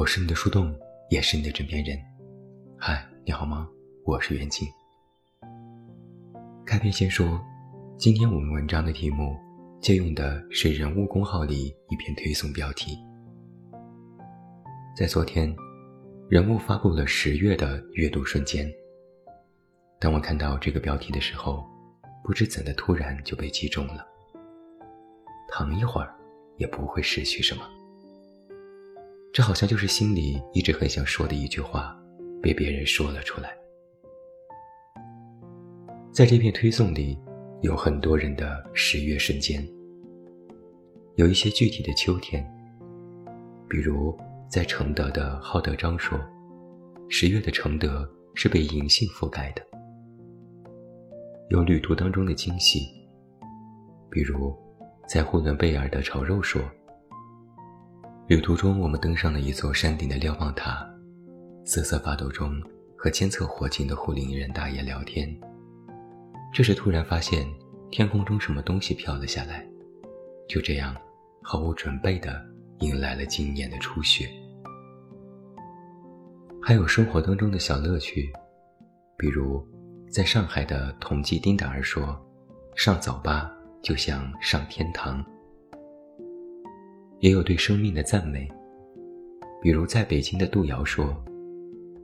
我是你的树洞，也是你的枕边人。嗨，你好吗？我是袁静。开篇先说，今天我们文章的题目借用的是人物公号里一篇推送标题。在昨天，人物发布了十月的阅读瞬间。当我看到这个标题的时候，不知怎的突然就被击中了。躺一会儿，也不会失去什么。这好像就是心里一直很想说的一句话，被别人说了出来。在这篇推送里，有很多人的十月瞬间，有一些具体的秋天。比如在承德的浩德章说，十月的承德是被银杏覆盖的。有旅途当中的惊喜，比如在呼伦贝尔的炒肉说。旅途中，我们登上了一座山顶的瞭望塔，瑟瑟发抖中和监测火警的护林人大爷聊天。这时突然发现天空中什么东西飘了下来，就这样毫无准备地迎来了今年的初雪。还有生活当中的小乐趣，比如在上海的同济丁达尔说：“上早八就像上天堂。”也有对生命的赞美，比如在北京的杜瑶说：“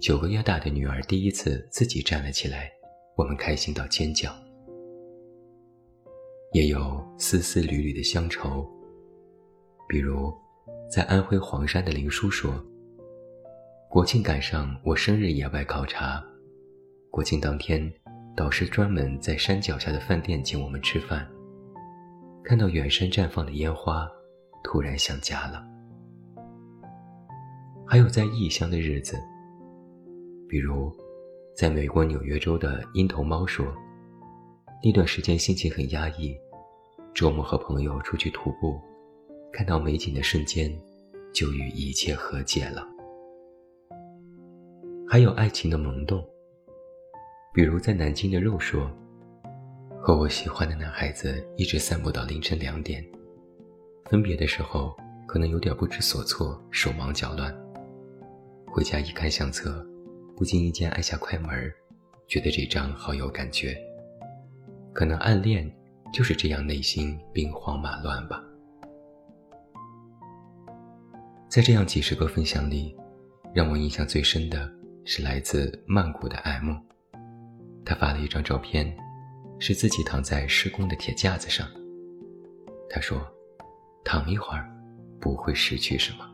九个月大的女儿第一次自己站了起来，我们开心到尖叫。”也有丝丝缕缕的乡愁，比如在安徽黄山的林叔说：“国庆赶上我生日野外考察，国庆当天，导师专门在山脚下的饭店请我们吃饭，看到远山绽放的烟花。”突然想家了。还有在异乡的日子，比如，在美国纽约州的鹰头猫说，那段时间心情很压抑，周末和朋友出去徒步，看到美景的瞬间，就与一切和解了。还有爱情的萌动，比如在南京的肉说，和我喜欢的男孩子一直散步到凌晨两点。分别的时候，可能有点不知所措，手忙脚乱。回家一看相册，不经意间按下快门，觉得这张好有感觉。可能暗恋就是这样，内心兵荒马乱吧。在这样几十个分享里，让我印象最深的是来自曼谷的 M，他发了一张照片，是自己躺在施工的铁架子上。他说。躺一会儿，不会失去什么。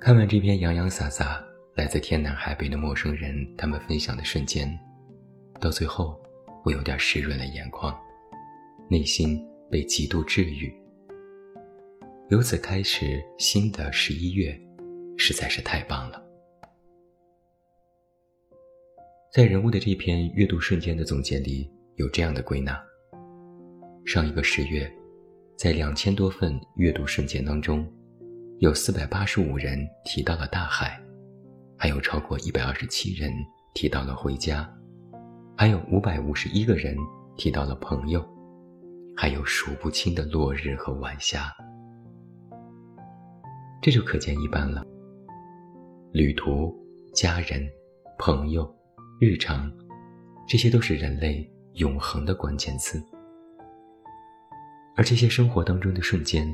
看完这篇洋洋洒洒、来自天南海北的陌生人他们分享的瞬间，到最后，我有点湿润了眼眶，内心被极度治愈。由此开始，新的十一月，实在是太棒了。在人物的这篇阅读瞬间的总结里，有这样的归纳。上一个十月，在两千多份阅读瞬间当中，有四百八十五人提到了大海，还有超过一百二十七人提到了回家，还有五百五十一个人提到了朋友，还有数不清的落日和晚霞。这就可见一斑了。旅途、家人、朋友、日常，这些都是人类永恒的关键词。而这些生活当中的瞬间，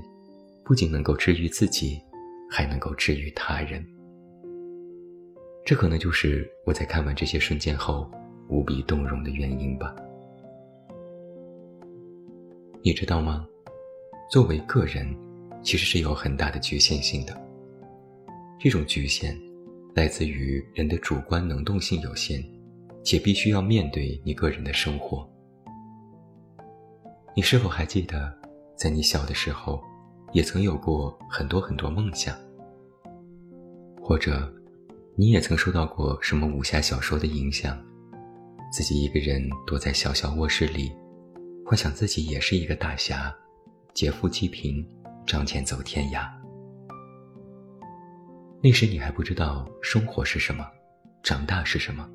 不仅能够治愈自己，还能够治愈他人。这可能就是我在看完这些瞬间后无比动容的原因吧。你知道吗？作为个人，其实是有很大的局限性的。这种局限，来自于人的主观能动性有限，且必须要面对你个人的生活。你是否还记得，在你小的时候，也曾有过很多很多梦想？或者，你也曾受到过什么武侠小说的影响，自己一个人躲在小小卧室里，幻想自己也是一个大侠，劫富济贫，仗剑走天涯。那时你还不知道生活是什么，长大是什么，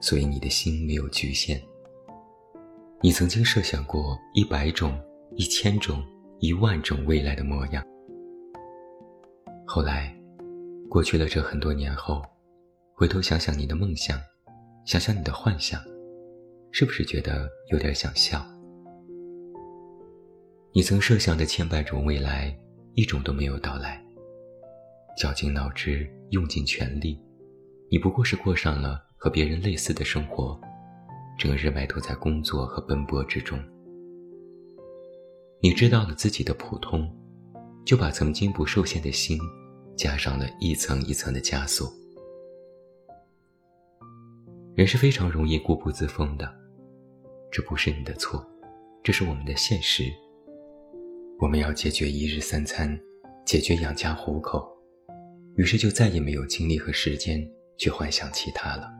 所以你的心没有局限。你曾经设想过一百种、一千种、一万种未来的模样，后来，过去了这很多年后，回头想想你的梦想，想想你的幻想，是不是觉得有点想笑？你曾设想的千百种未来，一种都没有到来。绞尽脑汁，用尽全力，你不过是过上了和别人类似的生活，整日埋头在工作和奔波之中。你知道了自己的普通，就把曾经不受限的心，加上了一层一层的枷锁。人是非常容易固步自封的，这不是你的错，这是我们的现实。我们要解决一日三餐，解决养家糊口。于是就再也没有精力和时间去幻想其他了。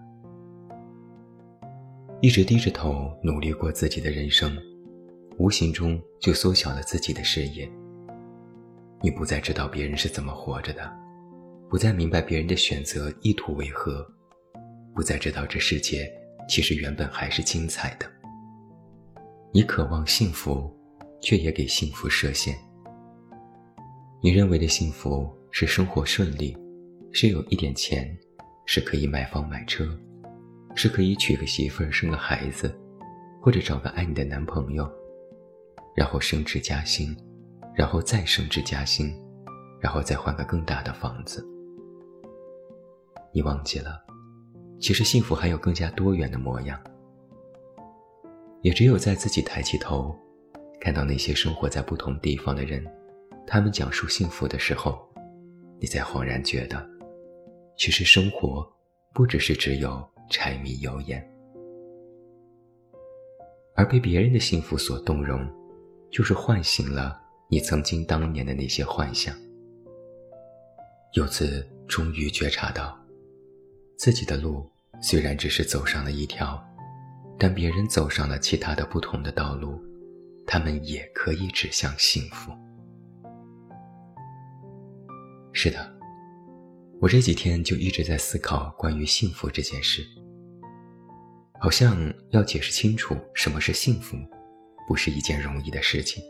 一直低着头努力过自己的人生，无形中就缩小了自己的视野。你不再知道别人是怎么活着的，不再明白别人的选择意图为何，不再知道这世界其实原本还是精彩的。你渴望幸福，却也给幸福设限。你认为的幸福。是生活顺利，是有一点钱，是可以买房买车，是可以娶个媳妇儿生个孩子，或者找个爱你的男朋友，然后升职加薪，然后再升职加薪，然后再换个更大的房子。你忘记了，其实幸福还有更加多元的模样。也只有在自己抬起头，看到那些生活在不同地方的人，他们讲述幸福的时候。你才恍然觉得，其实生活不只是只有柴米油盐，而被别人的幸福所动容，就是唤醒了你曾经当年的那些幻想。由此，终于觉察到，自己的路虽然只是走上了一条，但别人走上了其他的不同的道路，他们也可以指向幸福。是的，我这几天就一直在思考关于幸福这件事。好像要解释清楚什么是幸福，不是一件容易的事情，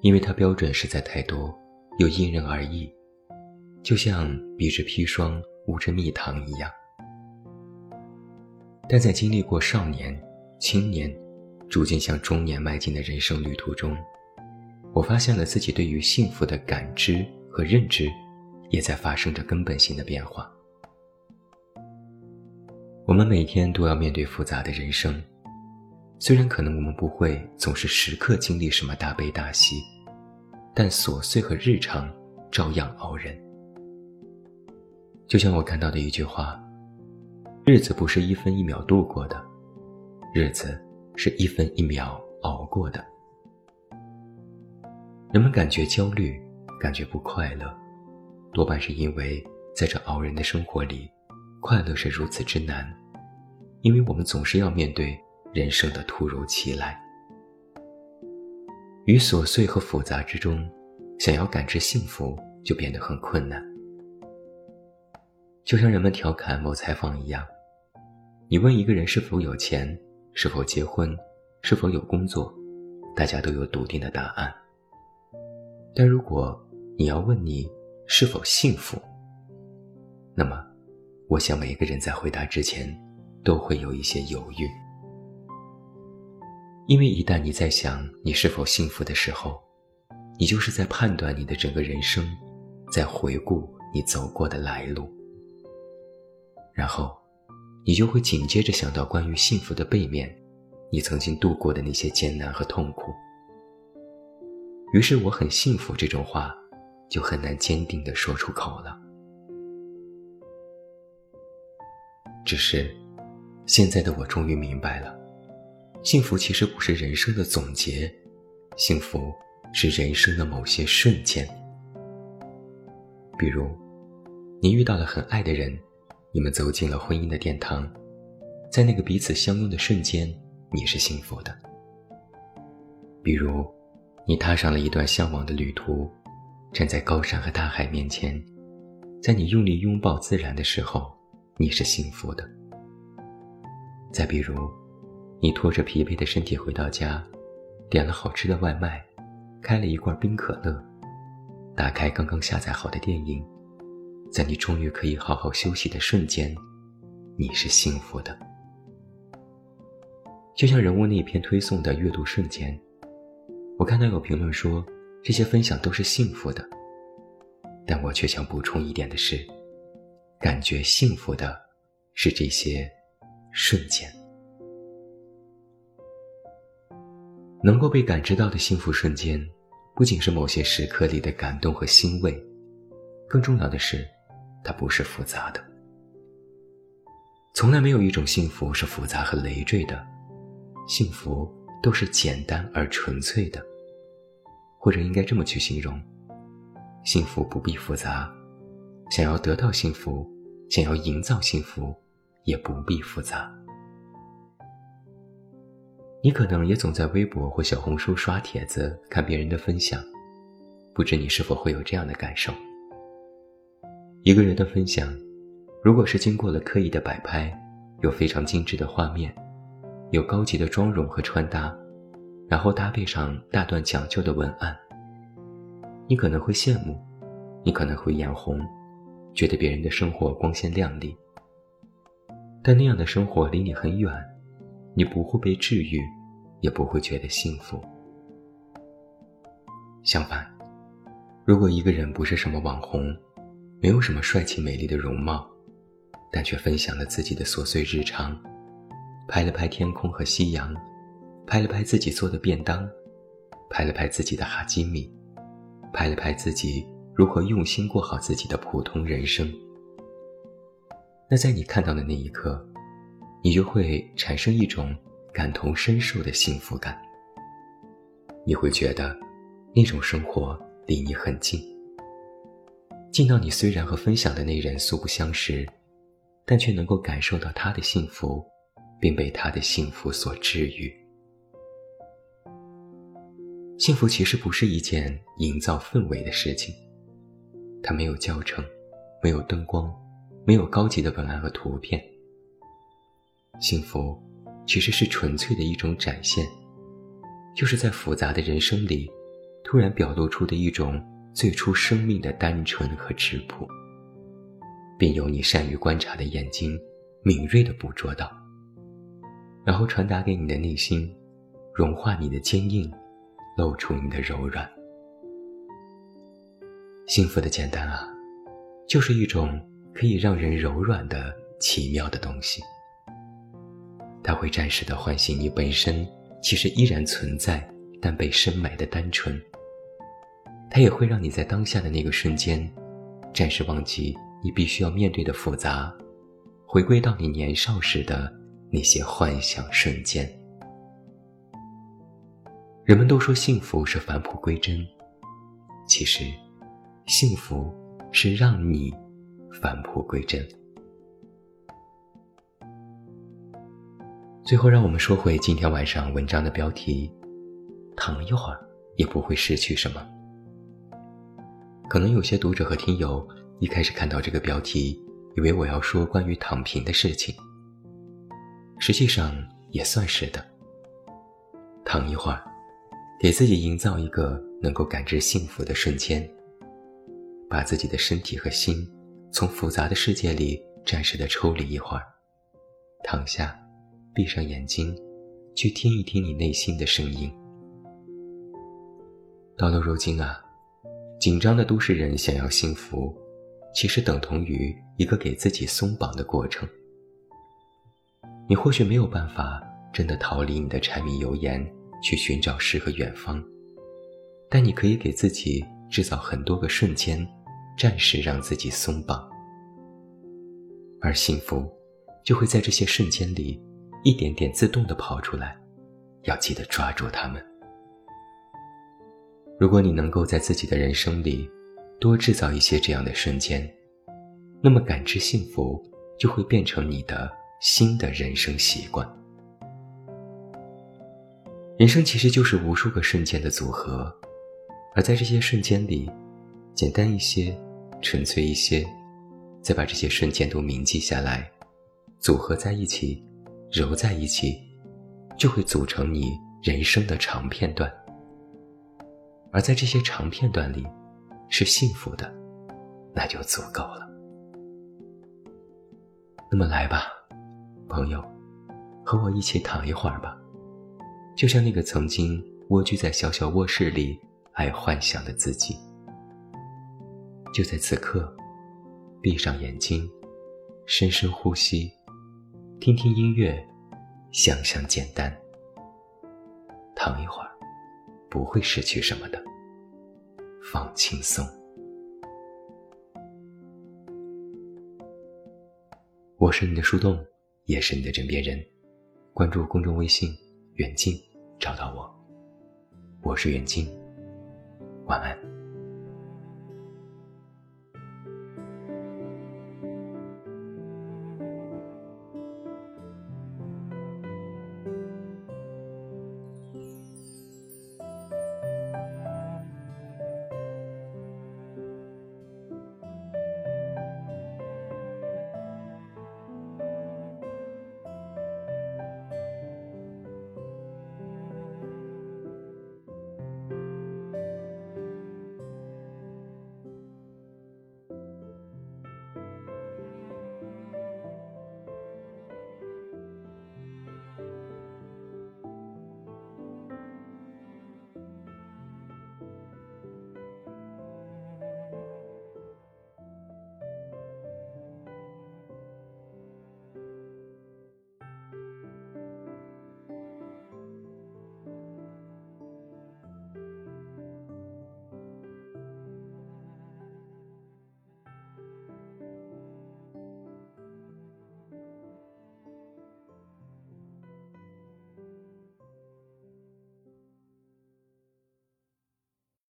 因为它标准实在太多，又因人而异，就像彼之砒霜，无之蜜糖一样。但在经历过少年、青年，逐渐向中年迈进的人生旅途中，我发现了自己对于幸福的感知。和认知，也在发生着根本性的变化。我们每天都要面对复杂的人生，虽然可能我们不会总是时刻经历什么大悲大喜，但琐碎和日常照样熬人。就像我看到的一句话：“日子不是一分一秒度过的，日子是一分一秒熬过的。”人们感觉焦虑。感觉不快乐，多半是因为在这熬人的生活里，快乐是如此之难，因为我们总是要面对人生的突如其来。于琐碎和复杂之中，想要感知幸福就变得很困难。就像人们调侃某采访一样，你问一个人是否有钱、是否结婚、是否有工作，大家都有笃定的答案。但如果你要问你是否幸福，那么，我想每个人在回答之前都会有一些犹豫，因为一旦你在想你是否幸福的时候，你就是在判断你的整个人生，在回顾你走过的来路，然后，你就会紧接着想到关于幸福的背面，你曾经度过的那些艰难和痛苦。于是，我很幸福这种话。就很难坚定地说出口了。只是，现在的我终于明白了，幸福其实不是人生的总结，幸福是人生的某些瞬间。比如，你遇到了很爱的人，你们走进了婚姻的殿堂，在那个彼此相拥的瞬间，你是幸福的。比如，你踏上了一段向往的旅途。站在高山和大海面前，在你用力拥抱自然的时候，你是幸福的。再比如，你拖着疲惫的身体回到家，点了好吃的外卖，开了一罐冰可乐，打开刚刚下载好的电影，在你终于可以好好休息的瞬间，你是幸福的。就像人物那篇推送的阅读瞬间，我看到有评论说这些分享都是幸福的，但我却想补充一点的是，感觉幸福的是这些瞬间。能够被感知到的幸福瞬间，不仅是某些时刻里的感动和欣慰，更重要的是，它不是复杂的。从来没有一种幸福是复杂和累赘的，幸福都是简单而纯粹的。或者应该这么去形容：幸福不必复杂，想要得到幸福，想要营造幸福，也不必复杂。你可能也总在微博或小红书刷帖子，看别人的分享，不知你是否会有这样的感受？一个人的分享，如果是经过了刻意的摆拍，有非常精致的画面，有高级的妆容和穿搭，然后搭配上大段讲究的文案，你可能会羡慕，你可能会眼红，觉得别人的生活光鲜亮丽，但那样的生活离你很远。你不会被治愈，也不会觉得幸福。相反，如果一个人不是什么网红，没有什么帅气美丽的容貌，但却分享了自己的琐碎日常，拍了拍天空和夕阳，拍了拍自己做的便当，拍了拍自己的哈基米，拍了拍自己如何用心过好自己的普通人生，那在你看到的那一刻。你就会产生一种感同身受的幸福感。你会觉得，那种生活离你很近，近到你虽然和分享的那人素不相识，但却能够感受到他的幸福，并被他的幸福所治愈。幸福其实不是一件营造氛围的事情，它没有教程，没有灯光，没有高级的文案和图片。幸福，其实是纯粹的一种展现，就是在复杂的人生里，突然表露出的一种最初生命的单纯和质朴，并由你善于观察的眼睛敏锐地捕捉到，然后传达给你的内心，融化你的坚硬，露出你的柔软。幸福的简单啊，就是一种可以让人柔软的奇妙的东西。它会暂时的唤醒你本身其实依然存在但被深埋的单纯。它也会让你在当下的那个瞬间，暂时忘记你必须要面对的复杂，回归到你年少时的那些幻想瞬间。人们都说幸福是返璞归真，其实，幸福是让你返璞归真。最后，让我们说回今天晚上文章的标题：躺一会儿也不会失去什么。可能有些读者和听友一开始看到这个标题，以为我要说关于躺平的事情。实际上也算是的。躺一会儿，给自己营造一个能够感知幸福的瞬间，把自己的身体和心从复杂的世界里暂时的抽离一会儿，躺下。闭上眼睛，去听一听你内心的声音。到了如今啊，紧张的都市人想要幸福，其实等同于一个给自己松绑的过程。你或许没有办法真的逃离你的柴米油盐，去寻找诗和远方，但你可以给自己制造很多个瞬间，暂时让自己松绑，而幸福就会在这些瞬间里。一点点自动的跑出来，要记得抓住它们。如果你能够在自己的人生里多制造一些这样的瞬间，那么感知幸福就会变成你的新的人生习惯。人生其实就是无数个瞬间的组合，而在这些瞬间里，简单一些，纯粹一些，再把这些瞬间都铭记下来，组合在一起。揉在一起，就会组成你人生的长片段。而在这些长片段里，是幸福的，那就足够了。那么来吧，朋友，和我一起躺一会儿吧，就像那个曾经蜗居在小小卧室里爱幻想的自己。就在此刻，闭上眼睛，深深呼吸，听听音乐，想想简单，躺一会儿，不会失去什么的，放轻松。我是你的树洞，也是你的枕边人。关注公众微信“远近”，找到我。我是远近，晚安。